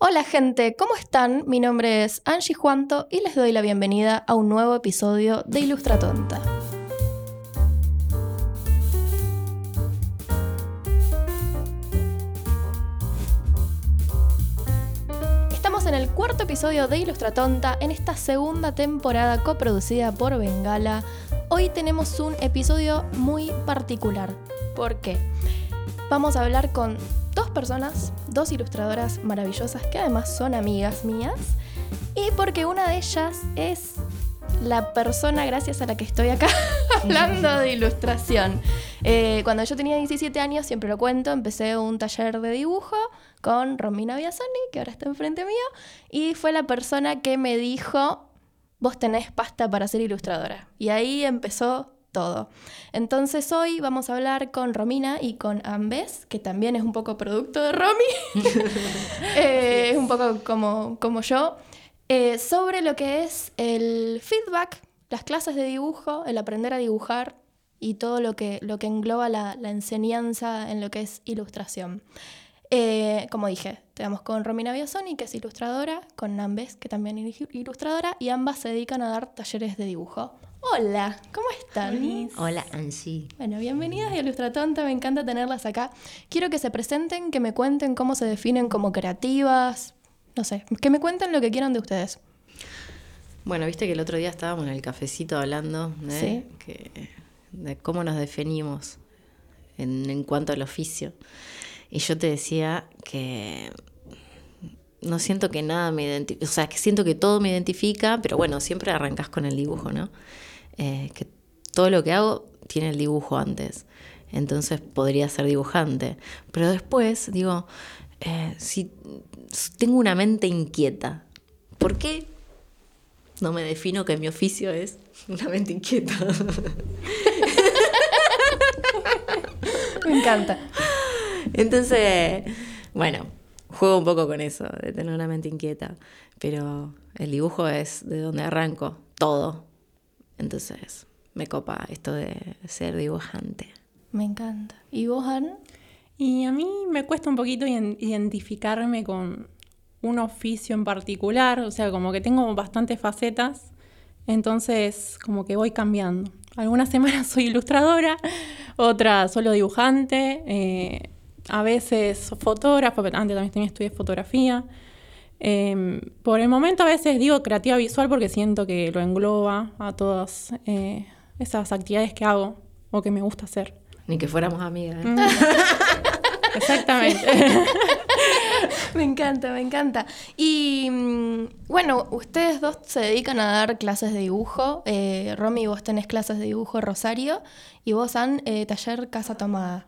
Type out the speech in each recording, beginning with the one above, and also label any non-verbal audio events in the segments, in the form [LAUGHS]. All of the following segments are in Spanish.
Hola gente, ¿cómo están? Mi nombre es Angie Juanto y les doy la bienvenida a un nuevo episodio de Ilustra Tonta. Estamos en el cuarto episodio de Ilustra Tonta en esta segunda temporada coproducida por Bengala. Hoy tenemos un episodio muy particular. ¿Por qué? Vamos a hablar con dos personas, dos ilustradoras maravillosas que además son amigas mías. Y porque una de ellas es la persona gracias a la que estoy acá [LAUGHS] hablando de ilustración. Eh, cuando yo tenía 17 años, siempre lo cuento, empecé un taller de dibujo con Romina Biasoni, que ahora está enfrente mío, y fue la persona que me dijo, vos tenés pasta para ser ilustradora. Y ahí empezó todo. Entonces hoy vamos a hablar con Romina y con Ambes, que también es un poco producto de Romy, [LAUGHS] eh, es un poco como, como yo, eh, sobre lo que es el feedback, las clases de dibujo, el aprender a dibujar y todo lo que, lo que engloba la, enseñanza en lo que es ilustración. Eh, como dije, tenemos con Romina Biasoni, que es ilustradora, con Ambes, que también es ilustradora, y ambas se dedican a dar talleres de dibujo. Hola, ¿cómo están? Hola, Angie. Bueno, bienvenidas a Ilustra Tonta, me encanta tenerlas acá. Quiero que se presenten, que me cuenten cómo se definen como creativas, no sé, que me cuenten lo que quieran de ustedes. Bueno, viste que el otro día estábamos en el cafecito hablando de, de cómo nos definimos en, en cuanto al oficio. Y yo te decía que no siento que nada me identifique, o sea, que siento que todo me identifica, pero bueno, siempre arrancas con el dibujo, ¿no? Eh, que todo lo que hago tiene el dibujo antes, entonces podría ser dibujante, pero después digo, eh, si tengo una mente inquieta, ¿por qué no me defino que mi oficio es una mente inquieta? [LAUGHS] me encanta. Entonces, bueno, juego un poco con eso, de tener una mente inquieta, pero el dibujo es de donde arranco todo. Entonces, me copa esto de ser dibujante. Me encanta. ¿Y vos, Anne? Y a mí me cuesta un poquito identificarme con un oficio en particular, o sea, como que tengo bastantes facetas, entonces como que voy cambiando. Algunas semanas [LAUGHS] soy ilustradora, otras solo dibujante, eh, a veces fotógrafo, antes también estudié fotografía. Em, por el momento a veces digo creativa visual porque siento que lo engloba a todas eh, esas actividades que hago o que me gusta hacer. Ni que fuéramos amigas. ¿eh? [LAUGHS] Exactamente. [LAUGHS] me encanta, me encanta. Y mm, bueno, ustedes dos se dedican a dar clases de dibujo. Eh, Romy, vos tenés clases de dibujo Rosario y vos, han taller Casa Tomada.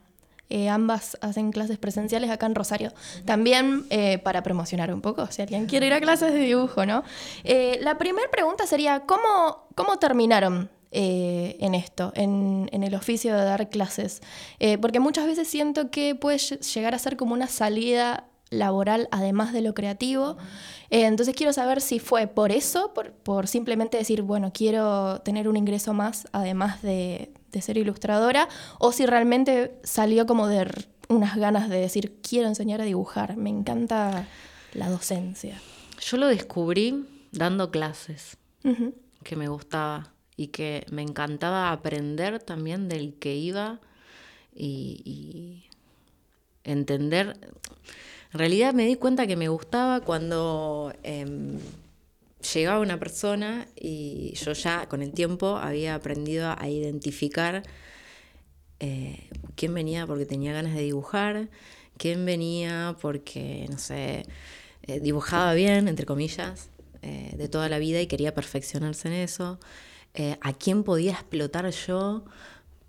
Eh, ambas hacen clases presenciales acá en Rosario. También eh, para promocionar un poco, si alguien quiere ir a clases de dibujo, ¿no? Eh, la primera pregunta sería, ¿cómo, cómo terminaron en esto, en, en, el oficio de dar clases? porque muchas veces siento que puede llegar a ser como una salida laboral además de lo creativo. entonces quiero saber si fue por eso, por, por, simplemente decir, bueno, quiero tener un ingreso más además de, de ser ilustradora o si realmente salió como de unas ganas de decir, quiero enseñar a dibujar, me encanta la docencia. Yo lo descubrí dando clases, que me gustaba y que me encantaba aprender también del que iba y, entender. En realidad me di cuenta que me gustaba cuando em, llegaba una persona y yo ya con el tiempo había aprendido a identificar eh, quién venía porque tenía ganas de dibujar, quién venía porque, no sé, eh, dibujaba bien, entre comillas, eh, de toda la vida y quería perfeccionarse en eso, a quién podía explotar yo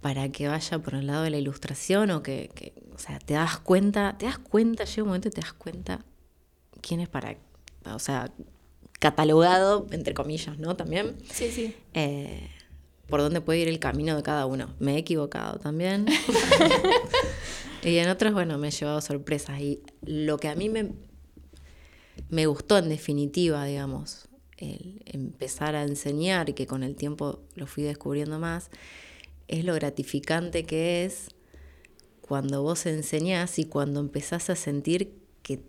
para que vaya por el lado de la ilustración o que, que, o sea, te das cuenta, te das cuenta, llega un momento y te das cuenta quién es para, o sea, catalogado, entre comillas, ¿no? También. Sí, sí. Eh, por dónde puede ir el camino de cada uno. Me he equivocado también. [LAUGHS] y en otros, bueno, me he llevado sorpresas. Y lo que a mí me, me gustó en definitiva, digamos, el empezar a enseñar y que con el tiempo lo fui descubriendo más, es lo gratificante que es cuando vos enseñás y cuando empezás a sentir que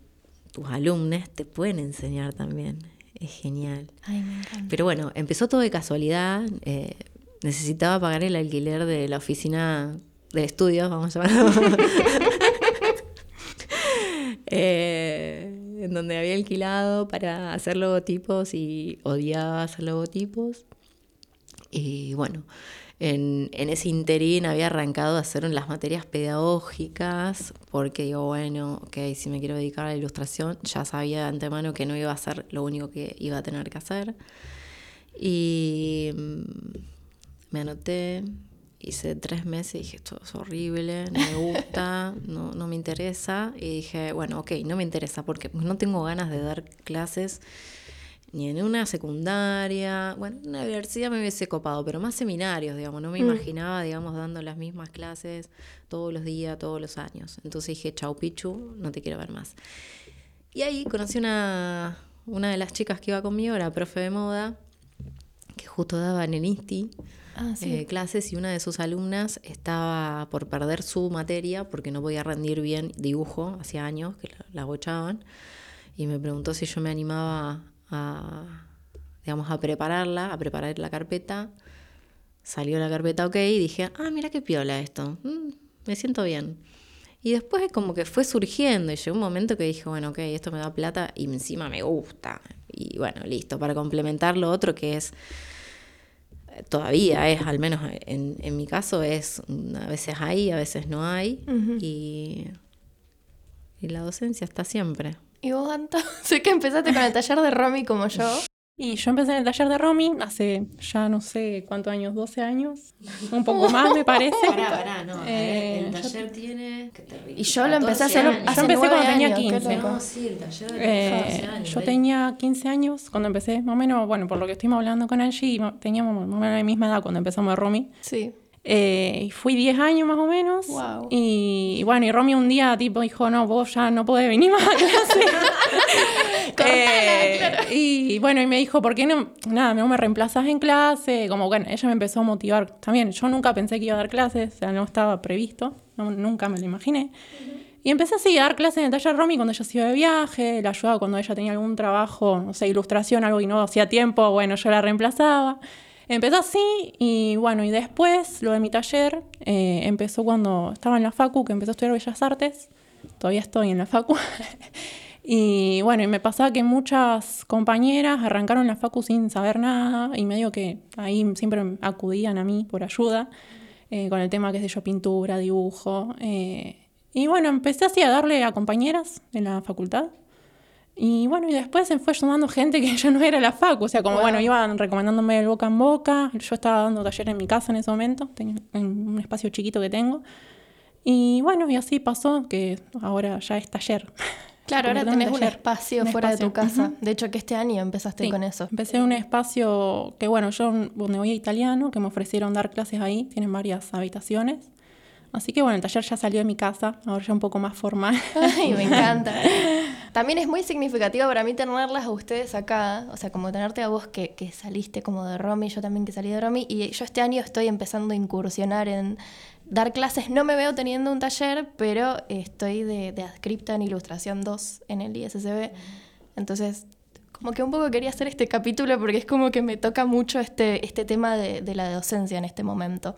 tus alumnos te pueden enseñar también. Es genial. Ay, me encanta. Pero bueno, empezó todo de casualidad. eh, necesitaba pagar el alquiler de la oficina del estudio, vamos a llamarlo. [LAUGHS] Eh, en donde había alquilado para hacer logotipos y odiaba hacer logotipos. Y bueno, en, en ese interín había arrancado a hacer las materias pedagógicas, porque digo, bueno, ok, si me quiero dedicar a la ilustración, ya sabía de antemano que no iba a ser lo único que iba a tener que hacer. Y mm, me anoté, hice tres meses y dije, esto es horrible, no me gusta, [LAUGHS] no, no me interesa. Y dije, bueno, ok, no me interesa porque no tengo ganas de dar clases ni en una secundaria, bueno, en una universidad me hubiese copado, pero más seminarios, digamos, no me imaginaba, digamos, dando las mismas clases todos los días, todos los años. Entonces dije, chau Pichu, no te quiero ver más. Y ahí conocí una, una de las chicas que iba conmigo, era profe de moda, que justo daba en el INSTI Ah, sí. eh, clases y una de sus alumnas estaba por perder su materia porque no podía rendir bien dibujo, hacía años que la, la bochaban, y me preguntó si yo me animaba a, digamos, a prepararla, a preparar la carpeta. Salió la carpeta ok y dije, ah, mira qué piola esto, mm, me siento bien. Y después es como que fue surgiendo y llegó un momento que dije, bueno, ok, esto me da plata y encima me gusta. Y bueno, listo, para complementar lo otro que es todavía es, al menos en, en mi caso, es mm, a veces hay, a veces no hay. y, y la docencia está siempre. ¿Y vos, Anto? [LAUGHS] sé que empezaste con el taller de Romy como yo. Y yo empecé en el taller de Romy hace ya no sé cuántos años, 12 años, un poco más me parece. no. Eh, el yo- taller tiene. Y yo lo empecé a hacer años. hace Yo empecé cuando tenía años, qué 15. loco. No, sí, el taller de Eh, 14 años, yo ¿ves? tenía 15 años cuando empecé, más o menos, bueno, por lo que estuvimos hablando con Angie, mo- teníamos más o menos la misma edad cuando empezamos de Romy. Sí. Eh, y fui 10 años más o menos. Wow. Y, y bueno, y Romy un día tipo dijo, no, vos ya no podés venir más a clase. [LAUGHS] [LAUGHS] Eh, Y bueno, y me dijo, ¿por qué no, nada, no me reemplazás en clase? Como bueno, ella me empezó a motivar también. Yo nunca pensé que iba a dar clases, o sea, no estaba previsto, no- nunca me lo imaginé. Y empecé así a dar clases en el taller Romy cuando ella se iba de viaje, la ayudaba cuando ella tenía algún trabajo, no sé, ilustración, algo que no hacía tiempo, bueno, yo la reemplazaba. Empezó así y bueno, y después lo de mi taller eh, empezó cuando estaba en la Facu, que empezó a estudiar Bellas Artes. Todavía estoy en la Facu. [LAUGHS] y bueno, y me pasaba que muchas compañeras arrancaron la Facu sin saber nada y medio que ahí siempre acudían a mí por ayuda eh, con el tema, qué sé yo, pintura, dibujo. eh, y bueno, empecé así a darle a compañeras de la facultad. Y bueno, y después se fue sumando gente que [LAUGHS] ya no era la facu, o sea, como Wow. bueno, iban recomendándome el boca en boca. Yo estaba dando taller en mi casa en ese momento, en un espacio chiquito que tengo. Y bueno, y así pasó que ahora ya es taller. [LAUGHS] Claro, ahora tenés un taller. espacio Un fuera de tu espacio, casa. De hecho, que este año empezaste Sí, con eso. Empecé un espacio que, bueno, yo donde voy a italiano, que me ofrecieron dar clases ahí, tienen varias habitaciones. Así que bueno, el taller ya salió de mi casa, ahora ya un poco más formal. [LAUGHS] Ay, me encanta. [LAUGHS] También es muy significativo para mí tenerlas a ustedes acá, o sea, como tenerte a vos que, que saliste como de Romy, yo también que salí de Romy, y yo este año estoy empezando a incursionar en dar clases, no me veo teniendo un taller, pero estoy de, de adscripta en Ilustración 2 en el ISSB, entonces como que un poco quería hacer este capítulo porque es como que me toca mucho este, este tema de, de la docencia en este momento.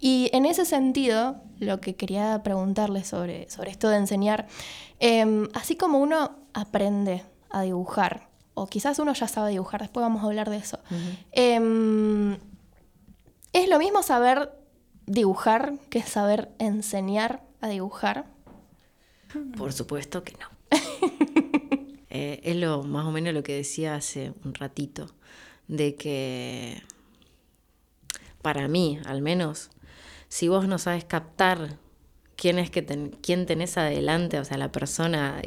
Y en ese sentido, lo que quería preguntarles sobre, sobre esto de enseñar, em, así como uno aprende a dibujar, o quizás uno ya sabe dibujar, después vamos a hablar de eso, em, ¿es lo mismo saber dibujar que saber enseñar a dibujar? Por supuesto que no. Eh, es lo más o menos lo que decía hace un ratito, de que para mí, al menos, si vos no sabes captar quién es que ten- quién tenés adelante, o sea, la persona,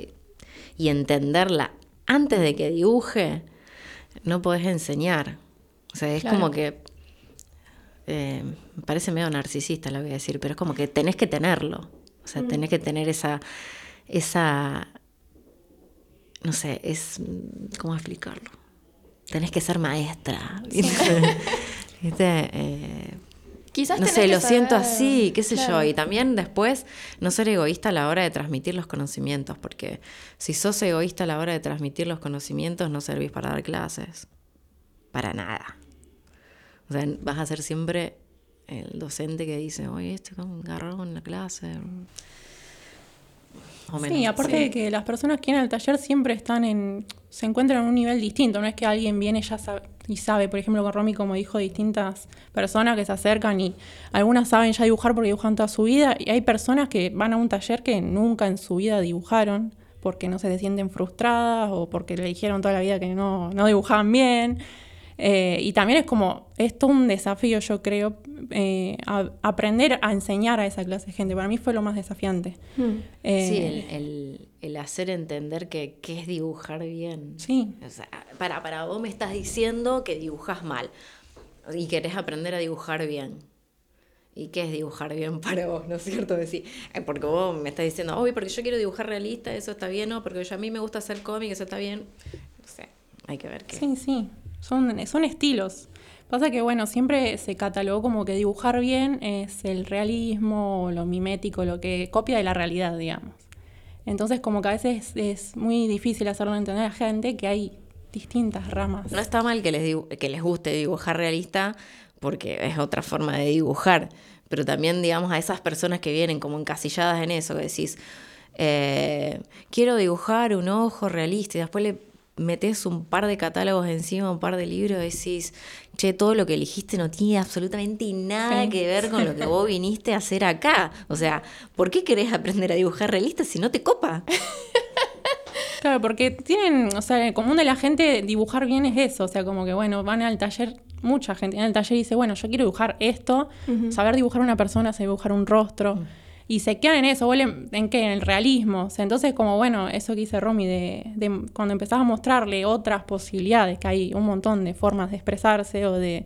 y- entenderla antes de que dibuje, no podés enseñar. O sea, es Claro. como que eh, me parece medio narcisista lo que voy a decir, pero es como que tenés que tenerlo. O sea, tenés que tener esa, esa, no sé, es, ¿cómo explicarlo? Tenés que ser maestra. ¿viste? [LAUGHS] ¿Viste? Eh, Quizás no sé, lo siento así, qué sé claro. yo. Y también después no ser egoísta a la hora de transmitir los conocimientos, porque si sos egoísta a la hora de transmitir los conocimientos, no servís para dar clases. Para nada. O sea, vas a ser siempre el docente que dice, oye, este como un garrón en la clase. O menos. Sí, aparte de que las personas que vienen al taller siempre están en. se encuentran en un nivel distinto. No es que alguien viene ya sabe, y sabe, por ejemplo, con Romy, como dijo, distintas personas que se acercan y algunas saben ya dibujar porque dibujan toda su vida. Y hay personas que van a un taller que nunca en su vida dibujaron porque no se sienten frustradas o porque le dijeron toda la vida que no, no dibujaban bien. Eh, y también es como, es todo un desafío, yo creo, eh, a- aprender a enseñar a esa clase de gente. Para mí fue lo más desafiante. Mm. Eh, Sí, el, el- el hacer entender que, que es dibujar bien. Sí. O sea, para, para vos me estás diciendo que dibujas mal y querés aprender a dibujar bien. ¿Y qué es dibujar bien para vos? ¿No es cierto? Decir, eh, porque vos me estás diciendo, uy, porque yo quiero dibujar realista, eso está bien, no, porque yo, a mí me gusta hacer cómic, eso está bien. No sé, hay que ver qué. Sí, sí, son, son estilos. Pasa que, bueno, siempre se catalogó como que dibujar bien es el realismo, lo mimético, lo que copia de la realidad, digamos. Entonces, como que a veces es muy difícil hacerlo entender a la gente que hay distintas ramas. No está mal que les, que les guste dibujar realista porque es otra forma de dibujar, pero también, digamos, a esas personas que vienen como encasilladas en eso, que decís, eh, quiero dibujar un ojo realista y después le metes un par de catálogos encima, un par de libros y decís, che, todo lo que elegiste no tiene absolutamente nada Sí. que ver con lo que vos viniste a hacer acá. O sea, ¿por qué querés aprender a dibujar realista si no te copa? [LAUGHS] Claro, porque tienen, o sea, el común de la gente dibujar bien es eso, o sea, como que, bueno, van al taller, mucha gente en el taller y dice, bueno, yo quiero dibujar esto, saber dibujar una persona, saber dibujar un rostro, y se quedan en eso, vuelven en qué, en el realismo, o sea, entonces como, bueno, eso que dice Romy, de, de cuando empezás a mostrarle otras posibilidades, que hay un montón de formas de expresarse o de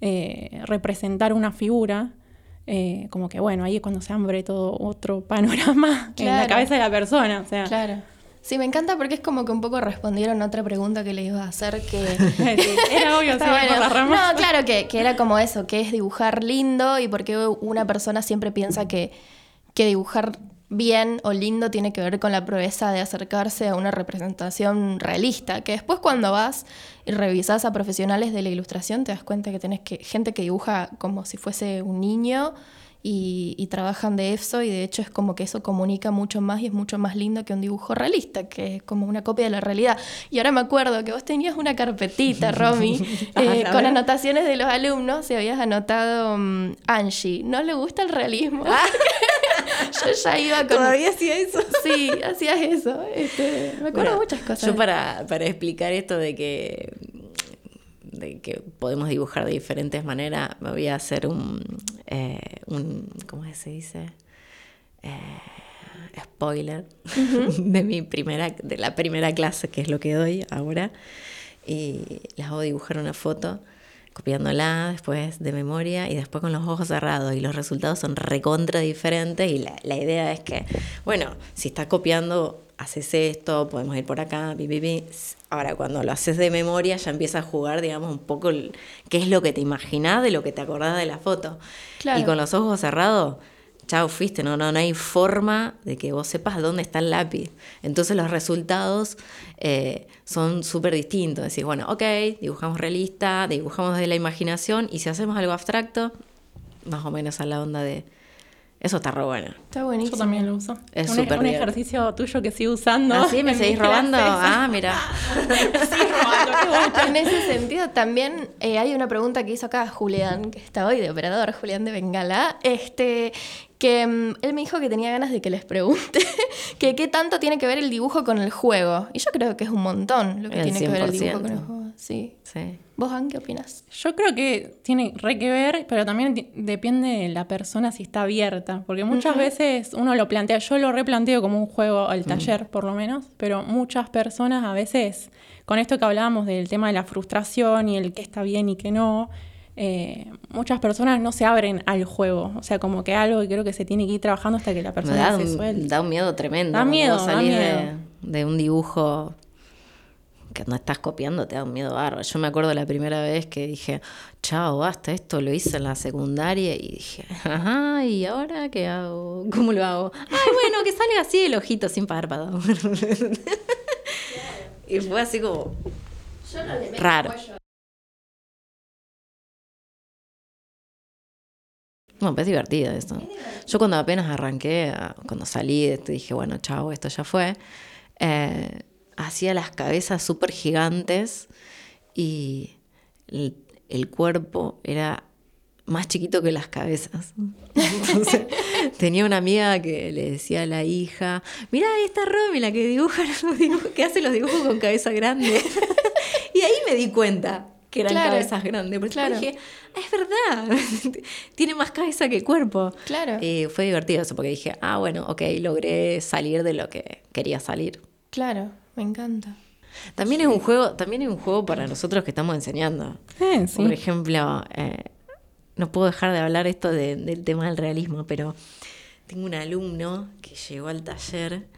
eh, representar una figura, eh, como que, bueno, ahí es cuando se abre todo otro [LAUGHS] panorama en la cabeza de la persona, o sea... Claro. Sí, me encanta porque es como que un poco respondieron a otra pregunta que le iba a hacer que... [LAUGHS] Era obvio, se iba por bueno. las ramas. No, claro que, que era como eso, que es dibujar lindo y porque una persona siempre piensa que, que dibujar bien o lindo tiene que ver con la proeza de acercarse a una representación realista, que después cuando vas y revisas a profesionales de la ilustración te das cuenta que tenés que, gente que dibuja como si fuese un niño y, y trabajan de eso y de hecho es como que eso comunica mucho más y es mucho más lindo que un dibujo realista, que es como una copia de la realidad. Y ahora me acuerdo que vos tenías una carpetita, [LAUGHS] Romy, eh, con anotaciones de los alumnos y habías anotado mm, Angie, ¿no le gusta el realismo? [LAUGHS] [LAUGHS] Yo ya iba con... hacía eso. [LAUGHS] Sí, hacías eso. este, me acuerdo Bueno, muchas cosas. Yo para, para explicar esto de que, de que podemos dibujar de diferentes maneras, me voy a hacer un, eh, un ¿cómo se dice? Eh, spoiler [LAUGHS] de mi primera, de la primera clase, que es lo que doy ahora. Y les hago dibujar una foto copiándola después de memoria y después con los ojos cerrados y los resultados son recontra diferentes y la, la idea es que, bueno, si estás copiando, haces esto, podemos ir por acá, pi, pi, pi. ahora cuando lo haces de memoria ya empieza a jugar, digamos, un poco el- qué es lo que te imaginás de lo que te acordás de la foto. Claro. Y con los ojos cerrados, chao, fuiste, no, no, no hay forma de que vos sepas dónde está el lápiz. Entonces los resultados eh, son súper distintos. Decís, bueno, ok, dibujamos realista, dibujamos desde la imaginación y si hacemos algo abstracto, más o menos a la onda de... Eso está re bueno. Está buenísimo. Yo también lo uso. Es un, súper un ejercicio tuyo que sigo usando. ¿Ah, sí? ¿Me seguís robando? clases. Ah, mira. [LAUGHS] Sí, robando, qué bueno. En ese sentido, también eh, hay una pregunta que hizo acá Julián, que está hoy de operador, Julián de Bengala, este, que mm, él me dijo que tenía ganas de que les pregunte [LAUGHS] que qué tanto tiene que ver el dibujo con el juego. Y yo creo que es un montón lo que El tiene que ver el dibujo 100%. con el juego. Sí. Sí. ¿Vos, Anne, qué opinas? Yo creo que tiene re que ver, pero también depende de la persona si está abierta. Porque muchas veces uno lo plantea, yo lo replanteo como un juego al taller, por lo menos, pero muchas personas a veces, con esto que hablábamos del tema de la frustración y el que está bien y que no, eh, muchas personas no se abren al juego. O sea, como que algo que creo que se tiene que ir trabajando hasta que la persona da se un, suelte. da un miedo tremendo. Da miedo, da. De, de un dibujo que no estás copiando te da un miedo bárbaro. Yo me acuerdo la primera vez que dije, chao, basta, esto lo hice en la secundaria y dije, ajá, ¿y ahora qué hago? ¿Cómo lo hago? Ay, bueno, que salga así el ojito sin párpado. [LAUGHS] y fue así como raro. No, pues es divertido esto. Yo cuando apenas arranqué, cuando salí, dije, bueno, chao, esto ya fue. Eh, hacía las cabezas súper gigantes y el, cuerpo era más chiquito que las cabezas. [LAUGHS] tenía una amiga que le decía a la hija, mira, ahí está Romy, la que dibuja [LAUGHS] que hace los dibujos con cabeza grande. [LAUGHS] y ahí me di cuenta que eran cabezas grandes. Porque dije, ah, es verdad, tiene más cabeza que cuerpo. Claro. Y fue divertido eso, porque dije, ah, bueno, ok, logré salir de lo que quería salir. Claro. Me encanta. También es un juego, también es un juego para nosotros que estamos enseñando. Por ejemplo, eh, no puedo dejar de hablar esto del tema del realismo, pero tengo un alumno que llegó al taller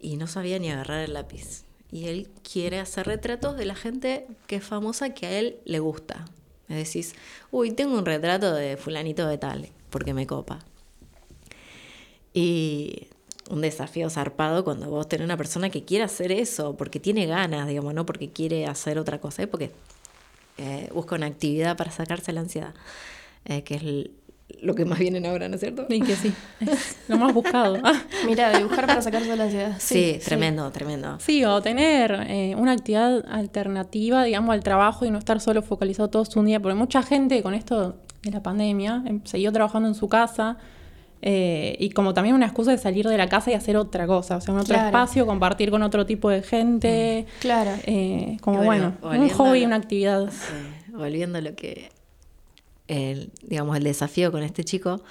y no sabía ni agarrar el lápiz. Y él quiere hacer retratos de la gente que es famosa que a él le gusta. Me decís, uy, tengo un retrato de fulanito de tal, porque me copa. Y un desafío zarpado cuando vos tenés una persona que quiere hacer eso, porque tiene ganas, digamos, no porque quiere hacer otra cosa, es porque eh, busca una actividad para sacarse la ansiedad, eh, que es lo que más vienen ahora, ¿no es cierto? Y que sí, [LAUGHS] lo más buscado. [LAUGHS] Mira, dibujar para sacarse la ansiedad. Sí, tremendo, tremendo. Sí, o tener eh, una actividad alternativa, digamos, al trabajo y no estar solo focalizado todo su día, porque mucha gente con esto de la pandemia em, siguió trabajando en su casa, eh, y como también una excusa de salir de la casa y hacer otra cosa, o sea, un otro espacio, compartir con otro tipo de gente. Mm, claro. Eh, como bueno, un hobby, una actividad. volviendo a lo que, el, digamos, el desafío con este chico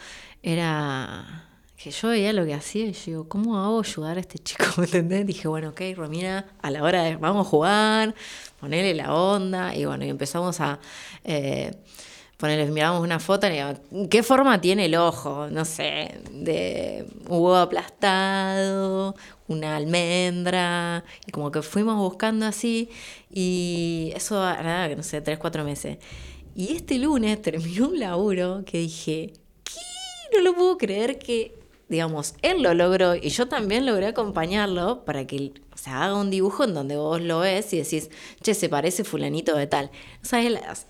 era que yo veía lo que hacía y yo digo, ¿cómo hago ayudar a este chico? [LAUGHS] ¿Me entendés? Dije, bueno, ok, Romina, a la hora de vamos a jugar, ponerle la onda, y bueno, y empezamos a eh, Ponele, miramos una foto y digamos, ¿qué forma tiene el ojo? No sé, de un huevo aplastado, una almendra, y como que fuimos buscando así, y eso, nada, que no sé, tres, cuatro meses. Y este lunes terminó un laburo que dije, ¿qué? No lo puedo creer que, digamos, él lo logró y yo también logré acompañarlo para que se haga un dibujo en donde vos lo ves y decís, che, se parece fulanito de tal. ¿Sabes?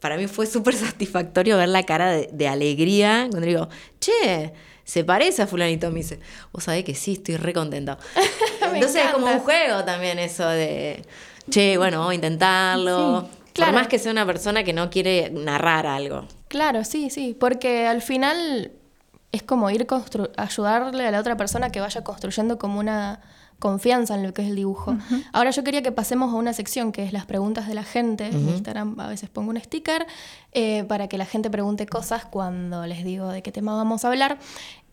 Para mí fue súper [LAUGHS] satisfactorio ver la cara de, alegría cuando digo, che, se parece a fulanito, me dice, vos sabés que sí, estoy re contento. [LAUGHS] Entonces es como un juego también eso de, che, bueno, vamos a intentarlo. Por más que sea una persona que no quiere narrar algo. Claro, sí, sí, porque al final es como ir ayudarle a la otra persona que vaya construyendo como una confianza en lo que es el dibujo. Ahora yo quería que pasemos a una sección que es las preguntas de la gente. En Instagram a veces pongo un sticker eh, para que la gente pregunte cosas cuando les digo de qué tema vamos a hablar.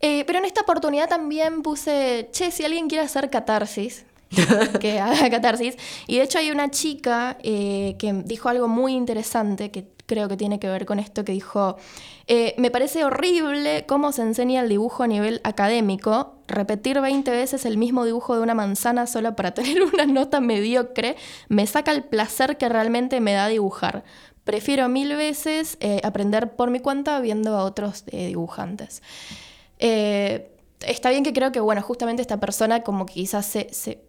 Eh, pero en esta oportunidad también puse, che, si alguien quiere hacer catarsis, [LAUGHS] que haga catarsis. Y de hecho hay una chica eh, que dijo algo muy interesante que creo que tiene que ver con esto que dijo, eh, me parece horrible cómo se enseña el dibujo a nivel académico, repetir 20 veces el mismo dibujo de una manzana solo para [LAUGHS] tener una nota mediocre, me saca el placer que realmente me da dibujar. Prefiero mil veces eh, aprender por mi cuenta viendo a otros dibujantes. está bien que creo que, bueno, justamente esta persona como quizás se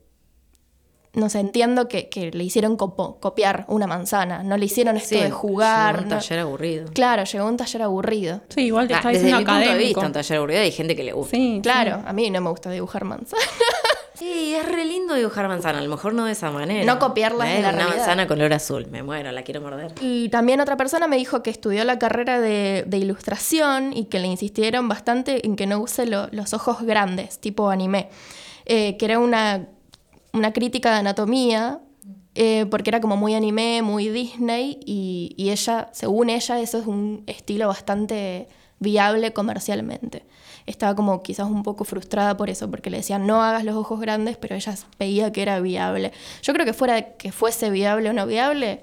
no sé, entiendo que, le hicieron copiar una manzana, no le hicieron esto de jugar. Llegó un taller aburrido. Claro, llegó un taller aburrido. Sí, igual te ah, está desde diciendo mi académico. punto de vista, un taller aburrido hay gente que le gusta. Sí, claro, a mí no me gusta dibujar manzana. [LAUGHS] Sí, es re lindo dibujar manzana, a lo mejor no de esa manera. No copiarlas de la Una manzana color azul, me muero, la quiero morder. Y también otra persona me dijo que estudió la carrera de, ilustración y que le insistieron bastante en que no use los ojos grandes, tipo anime. Eh, que era una, una crítica de anatomía eh, porque era como muy anime, muy Disney, y, ella, según ella, eso es un estilo bastante viable comercialmente. Estaba como quizás un poco frustrada por eso, porque le decían no hagas los ojos grandes, pero ella veía que era viable. Yo creo que fuera que fuese viable o no viable,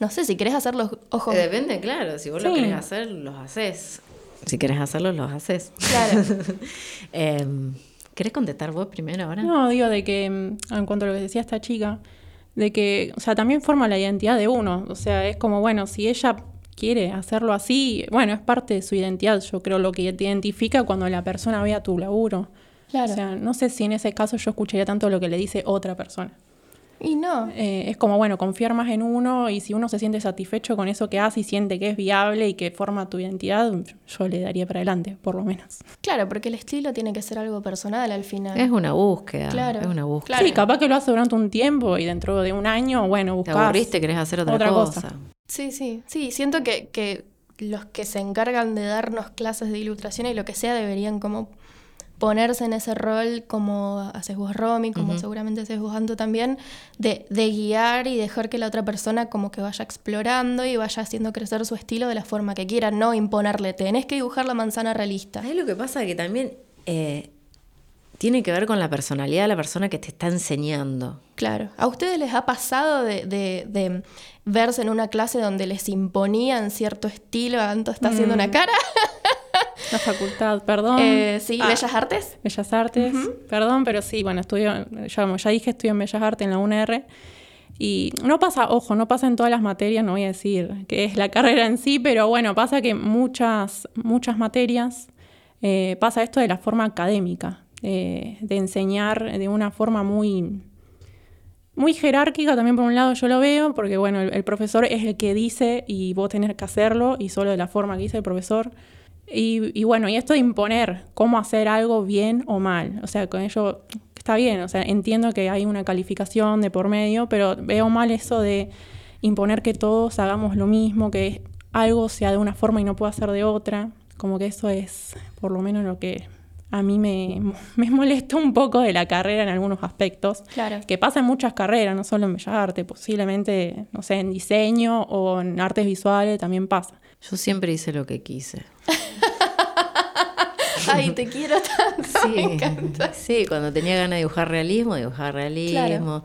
no sé, si querés hacer los ojos... Depende, claro, si vos lo querés hacer, los haces. Si querés hacerlos, los haces. Claro. [LAUGHS] eh, ¿Querés contestar vos primero ahora? No, digo de que mm, en cuanto a lo que decía esta chica, de que, o sea, también forma la identidad de uno. O sea, es como, bueno, si ella quiere hacerlo así, bueno, es parte de su identidad. Yo creo lo que te identifica cuando la persona vea tu laburo. Claro. O sea, no sé si en ese caso yo escucharía tanto lo que le dice otra persona. Y no. Eh, es como, bueno, confiar más en uno y si uno se siente satisfecho con eso que hace y siente que es viable y que forma tu identidad, yo le daría para adelante, por lo menos. Claro, porque el estilo tiene que ser algo personal al final. Es una búsqueda. Claro. Es una búsqueda. Sí, capaz que lo hace durante un tiempo y dentro de un año, bueno, buscas. Te aburriste, querés hacer otra, cosa. Sí, sí. Sí, siento que, que los que se encargan de darnos clases de ilustración y lo que sea deberían como ponerse en ese rol como haces vos Romy, como seguramente haces vos Anto también, de, de, guiar y dejar que la otra persona como que vaya explorando y vaya haciendo crecer su estilo de la forma que quiera, no imponerle, tenés que dibujar la manzana realista. Es lo que pasa que también eh, tiene que ver con la personalidad de la persona que te está enseñando. Claro. ¿A ustedes les ha pasado de, de, verse en una clase donde les imponían cierto estilo, Anto está haciendo una mm. cara? [LAUGHS] [LAUGHS] La facultad, perdón. Eh, sí, ah, Bellas Artes. Bellas Artes, perdón, pero sí, bueno, estudio, ya, ya dije, estudio en Bellas Artes en la UNR. Y no pasa, ojo, no pasa en todas las materias, no voy a decir que es la [LAUGHS] carrera en sí, pero bueno, pasa que muchas, muchas materias eh, pasa esto de la forma académica, de enseñar de una forma muy, muy jerárquica también por un lado yo lo veo, porque bueno, el, el, profesor es el que dice y vos tenés que hacerlo y solo de la forma que dice el profesor. Y, bueno, y esto de imponer cómo hacer algo bien o mal, o sea, con ello está bien, o sea, entiendo que hay una calificación de por medio, pero veo mal eso de imponer que todos hagamos lo mismo, que algo sea de una forma y no pueda ser de otra, como que eso es por lo menos lo que a mí me, [LAUGHS] me molesta un poco de la carrera en algunos aspectos, claro. que pasa en muchas carreras, no solo en Bellas Artes, posiblemente, no sé, en diseño o en artes visuales también pasa. Yo siempre hice lo que quise. [LAUGHS] Ay, te quiero tanto. Sí, me encanta. sí, cuando tenía ganas de dibujar realismo, dibujar realismo.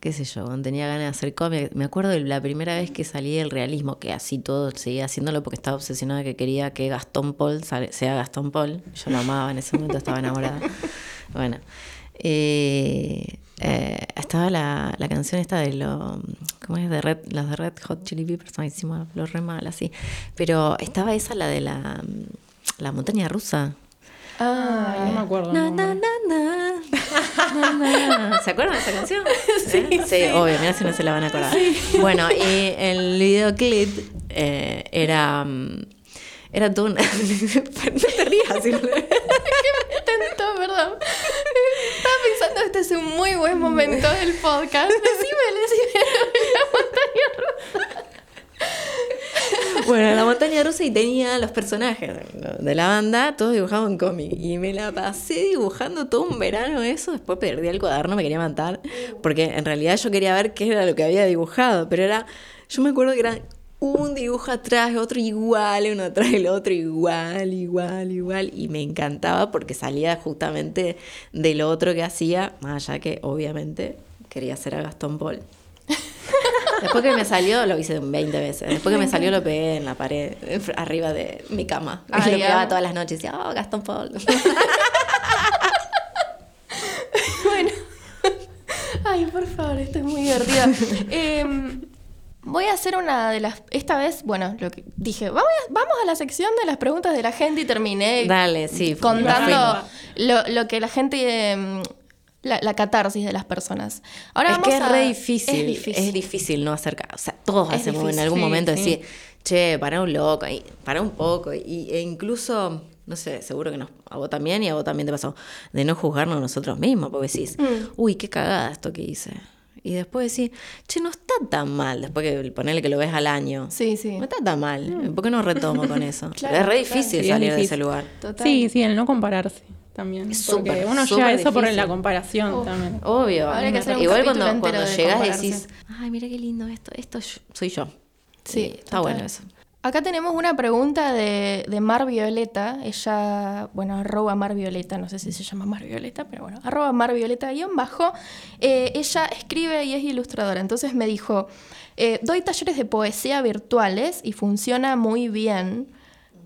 Qué sé yo, cuando tenía ganas de hacer cómic. Me acuerdo de la primera vez que salí del realismo, que así todo seguía haciéndolo porque estaba obsesionada que quería que Gastón Paul sea Gastón Paul. Yo lo amaba en ese momento, estaba enamorada. [LAUGHS] Bueno. Eh, eh, estaba la, la, canción esta de lo, ¿cómo es? De Red, las de Red Hot Chili Peppers, encima lo re mal así. Pero estaba esa, la de la la montaña rusa. Ah, no me acuerdo. ¿Se acuerdan de esa canción? [LAUGHS] Sí, sí, obvio, mira si no se la van a acordar. Bueno, y el videoclip eh, era. Era todo una. [LAUGHS] no te rías, [LAUGHS] me tentó, perdón. Pensando, este es un muy buen momento del podcast. Decime, decime la montaña rusa. Bueno, la montaña rusa y tenía los personajes de la banda, todos dibujados en cómic. Y me la pasé dibujando todo un verano eso. Después perdí el cuaderno, me quería matar. Porque en realidad yo quería ver qué era lo que había dibujado. Pero era. Yo me acuerdo que era un dibujo atrás, otro igual, uno atrás del otro igual, igual, igual. Y me encantaba porque salía justamente del otro que hacía, más allá que obviamente quería hacer a Gastón Paul. Después que me salió, lo hice 20 veces. Después que me salió, lo pegué en la pared, arriba de mi cama. y lo pegaba todas las noches. Y decía, oh, Gastón Paul. [LAUGHS] bueno. [LAUGHS] Ay, por favor, esto es muy divertido. [LAUGHS] Em, voy a hacer una de las. Esta vez, bueno, lo que dije, vamos a, vamos a la sección de las preguntas de la gente y terminé. Dale, sí. Contando lo, lo, que la gente. Em, la, catarsis de las personas. Ahora es que es re difícil, es difícil, no hacer O sea, todos hacemos en algún momento decir, che, para un loco, y para un poco. Y, e incluso, no sé, seguro que nos, a vos también y a vos también te pasó, de no juzgarnos nosotros mismos, porque decís, mm. uy, qué cagada esto que hice. Y después decís, che, no está tan mal. Después que ponerle que lo ves al año. Sí, sí. No está tan mal. Mm. ¿Por qué no retomo con eso? [LAUGHS] es re difícil salir de ese lugar. Sí, sí, el no compararse también. Es porque uno llega eso por la comparación también. Obvio. Igual cuando, cuando llegas decís, ay, mira qué lindo esto, esto soy yo. Sí, está bueno eso. Acá tenemos una pregunta de, de, Mar Violeta. Ella, bueno, arroba Mar Violeta, no sé si se llama Mar Violeta, pero bueno, arroba Mar Violeta guion bajo. Eh, ella escribe y es ilustradora. Entonces me dijo, eh, doy talleres de poesía virtuales y funciona muy bien.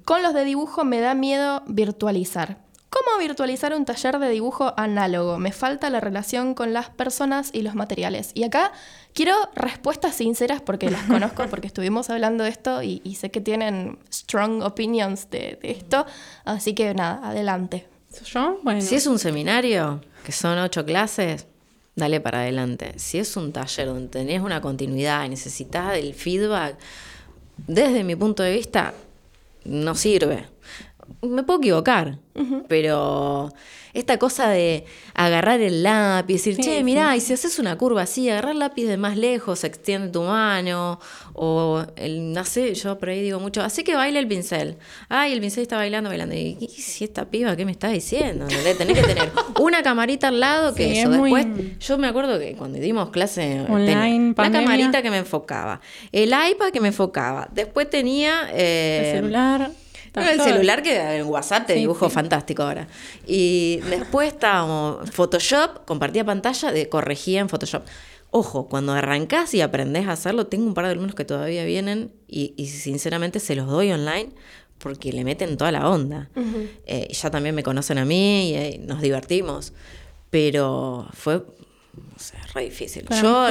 Con los de dibujo me da miedo virtualizar ¿Cómo virtualizar un taller de dibujo análogo? Me falta la relación con las personas y los materiales. Y acá quiero respuestas sinceras porque las conozco, [LAUGHS] porque estuvimos hablando de esto y, sé que tienen strong opinions de, esto. Así que nada, adelante. ¿Yo? Bueno. Si es un seminario, que son ocho clases, dale para adelante. Si es un taller donde tenés una continuidad y necesitas el feedback, desde mi punto de vista, no sirve me puedo equivocar, pero esta cosa de agarrar el lápiz, decir, che, mirá, y si haces una curva así, agarrar el lápiz de más lejos, extiende tu mano, o el, no sé, yo por ahí digo mucho, así que baile el pincel. Ay, el pincel está bailando, bailando. Y, si esta piba, ¿qué me está diciendo? Tenés que tener una camarita al lado que eso. Después, yo me acuerdo que cuando dimos clase online, la camarita que me enfocaba, el iPad que me enfocaba, después tenía... Eh, el celular el celular que en WhatsApp te dibujo fantástico ahora. Y después estábamos Photoshop, compartía pantalla, de, corregía en Photoshop. Ojo, cuando arrancás y aprendés a hacerlo, tengo un par de alumnos que todavía vienen y, sinceramente se los doy online porque le meten toda la onda. Eh, ya también me conocen a mí y eh, nos divertimos. Pero fue no sé, re difícil. yo,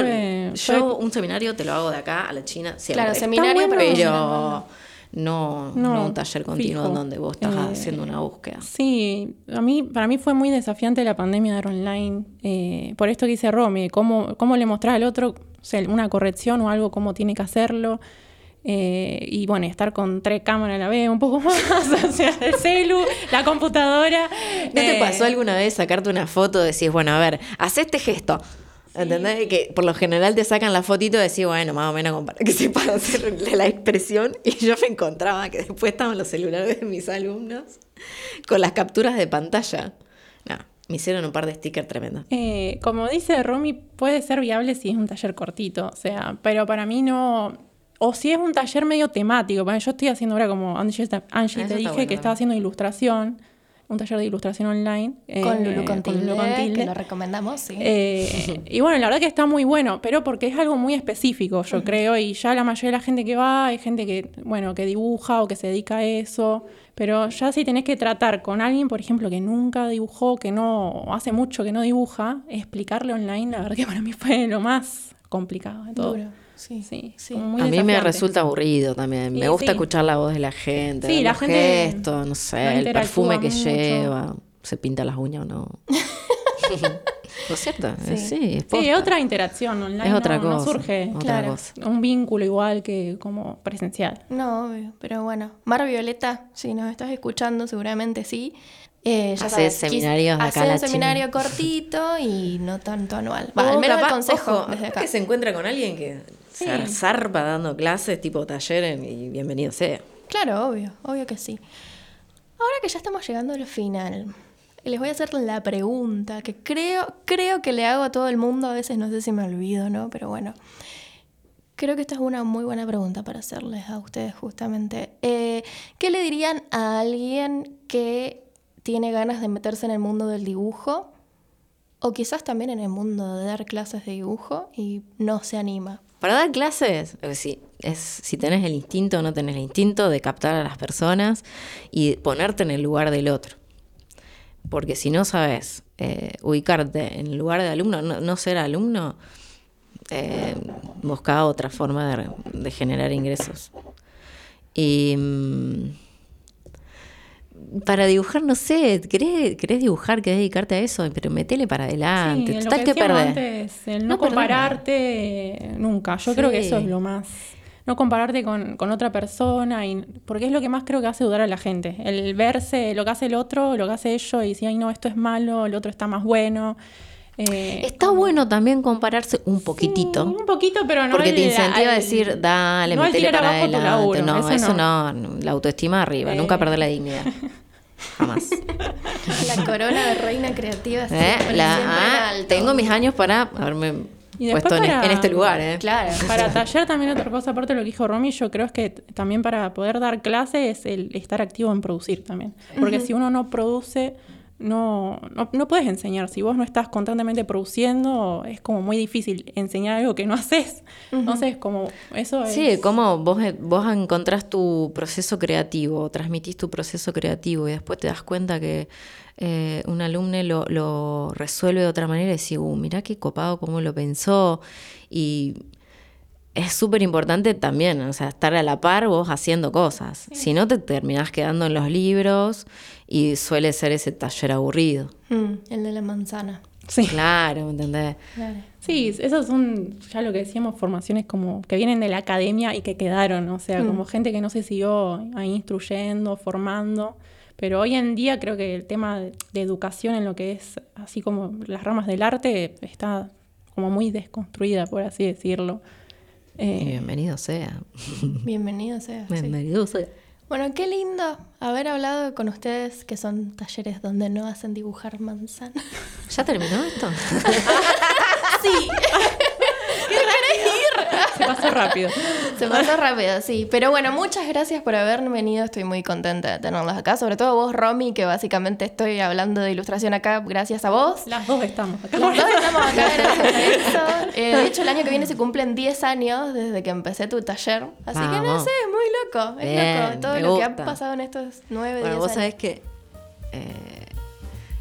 yo un seminario te lo hago de acá a la China siempre. Claro, seminario, pero no, no, un taller continuo donde vos estás eh, haciendo una búsqueda. Sí, a mí, para mí fue muy desafiante la pandemia de online. Eh, por esto que dice Romy, cómo, cómo le mostrás al otro una corrección o algo, cómo tiene que hacerlo. Eh, y bueno, estar con tres cámaras a la vez, un poco [LAUGHS] más, o sea, el celu, la computadora. ¿No te pasó alguna vez sacarte una foto y decís, bueno, a ver, haz este gesto? ¿Entendés? Que por lo general te sacan la fotito y decís, bueno, más o menos que [LAUGHS] sepan hacer la expresión. Y yo me encontraba que después estaban los celulares de mis alumnos con las capturas de pantalla. No, me hicieron un par de stickers tremendos. Eh, como dice Romy, puede ser viable si es un taller cortito, o sea, pero para mí no. O si es un taller medio temático, yo estoy haciendo ahora como Angie, te dije que estaba haciendo ilustración un taller de ilustración online. con Lulu eh, Contilde, que lo recomendamos, sí. Eh, [LAUGHS] y bueno, la verdad que está muy bueno, pero porque es algo muy específico, yo creo, y ya la mayoría de la gente que va hay gente que, bueno, que dibuja o que se dedica a eso, pero ya si tenés que tratar con alguien, por ejemplo, que nunca dibujó, que no, hace mucho que no dibuja, explicarle online, la verdad que para mí fue lo más complicado de todo. Sí, sí, sí. a mí me resulta aburrido también. me gusta escuchar la voz de la gente, sí, la los gente gestos, no sé, el perfume que lleva, se pinta las uñas o no. [LAUGHS] ¿No [LAUGHS] es cierto? Sí, sí, es otra interacción online. Es otra cosa. No surge claro, un vínculo igual que como presencial. No, pero bueno. Mar Violeta, si nos estás escuchando, seguramente sí. Eh, ya hace seminarios acá un seminario [LAUGHS] cortito y no tanto anual. al menos el consejo desde acá. que se encuentra con alguien que se zarpa dando clases tipo taller y bienvenido sea. Claro, obvio, obvio que sí. Ahora que ya estamos llegando al final, les voy a hacer la pregunta que creo, creo que le hago a todo el mundo, a veces no sé si me olvido, ¿no? Pero bueno, creo que esta es una muy buena pregunta para hacerles a ustedes justamente. Eh, ¿Qué le dirían a alguien que tiene ganas de meterse en el mundo del dibujo? O quizás también en el mundo de dar clases de dibujo y no se anima. Para dar clases, si, es, si tenés el instinto o no tenés el instinto de captar a las personas y ponerte en el lugar del otro. Porque si no sabes eh, ubicarte en el lugar de alumno, no, ser alumno, eh, busca otra forma de, generar ingresos. Y. Mm, para dibujar, no sé, ¿querés, querés dibujar, querés dedicarte a eso, pero metele para adelante. Sí, que, Antes, el no, compararte nunca. Yo creo que eso es lo más. No compararte con, otra persona, y, porque es lo que más creo que hace dudar a la gente. El verse lo que hace el otro, lo que hace ellos, y decir, ay, no, esto es malo, el otro está más bueno. Eh, Está bueno también compararse un poquitito. un poquito, pero no. Porque te incentiva a decir, dale, metele para adelante. no, eso, no. La autoestima arriba, nunca eh. perder la dignidad. [LAUGHS] Jamás. La corona de reina creativa. ¿Eh? Ah, tengo mis años para haberme puesto en, este lugar. ¿eh? Claro. Para taller también otra cosa, aparte de lo que dijo Romy, yo creo es que también para poder dar clase es el estar activo en producir también. Porque si uno no produce no, no, puedes enseñar. Si vos no estás constantemente produciendo, es como muy difícil enseñar algo que no haces. Entonces, como eso es... Sí, como vos, vos encontrás tu proceso creativo, transmitís tu proceso creativo y después te das cuenta que eh, un alumno lo, lo, resuelve de otra manera y decís, uh, mirá qué copado cómo lo pensó. Y es súper importante también, o sea, estar a la par vos haciendo cosas. Si no, te terminás quedando en los libros y suele ser ese taller aburrido. Mm, el de la manzana. Sí. Claro, ¿me entendés? Sí, esas son ya lo que decíamos, formaciones como que vienen de la academia y que quedaron, o sea, como mm. gente que no se siguió ahí instruyendo, formando. Pero hoy en día creo que el tema de educación en lo que es así como las ramas del arte está como muy desconstruida, por así decirlo. Eh, bienvenido sea. Bienvenido sea. Bienvenido sea. Bueno, qué lindo haber hablado con ustedes, que son talleres donde no hacen dibujar manzana. ¿Ya terminó esto? [LAUGHS] sí. Se pasó rápido. Se pasó rápido, sí. Pero bueno, muchas gracias por haber venido. Estoy muy contenta de tenerlos acá. Sobre todo vos, Romy, que básicamente estoy hablando de ilustración acá gracias a vos. Las dos estamos acá. Las dos estamos acá gracias a eso. Eh, de hecho, el año que viene se cumplen 10 años desde que empecé tu taller. Así que no sé, es muy loco. Es loco todo lo que ha pasado en estos 9, 10 bueno, vos sabés que eh,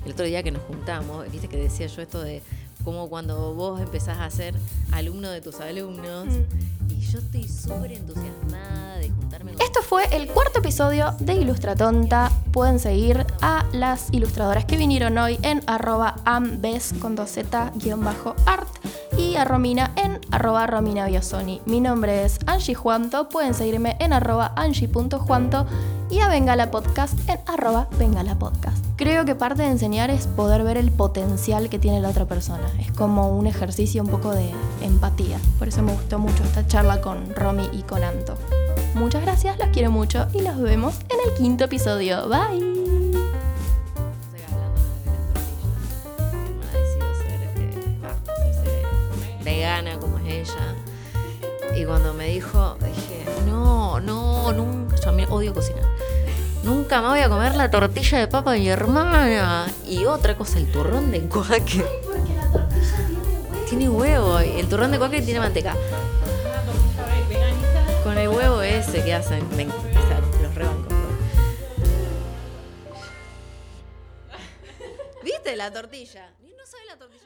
el otro día que nos juntamos, viste que decía yo esto de como cuando vos empezás a ser alumno de tus alumnos. Mm. Y yo estoy súper entusiasmada de juntarme con... Esto fue el cuarto episodio de Ilustra Tonta. Pueden seguir a las ilustradoras que vinieron hoy en arroba ambes con 2z-art y a Romina en arroba Romina Biosoni. Mi nombre es Angie Juanto. Pueden seguirme en arroba angie.juanto y a Venga Podcast en arroba Venga Podcast. Creo que parte de enseñar es poder ver el potencial que tiene la otra persona. Es como un ejercicio un poco de empatía. Por eso me gustó mucho esta charla con Romy y con Anto. Muchas gracias, los quiero mucho y nos vemos en el quinto episodio. Bye. vegana como es ella. Y cuando me dijo, dije, no, no, nunca, yo odio cocinar. Nunca me voy a comer la tortilla de papa de mi hermana. Y otra cosa, el turrón de cuaque. Tiene huevo. Y el turrón de cuaque tiene manteca. Con el huevo ese que hacen. los rebanco. [LAUGHS] ¿Viste la tortilla? No soy la tortilla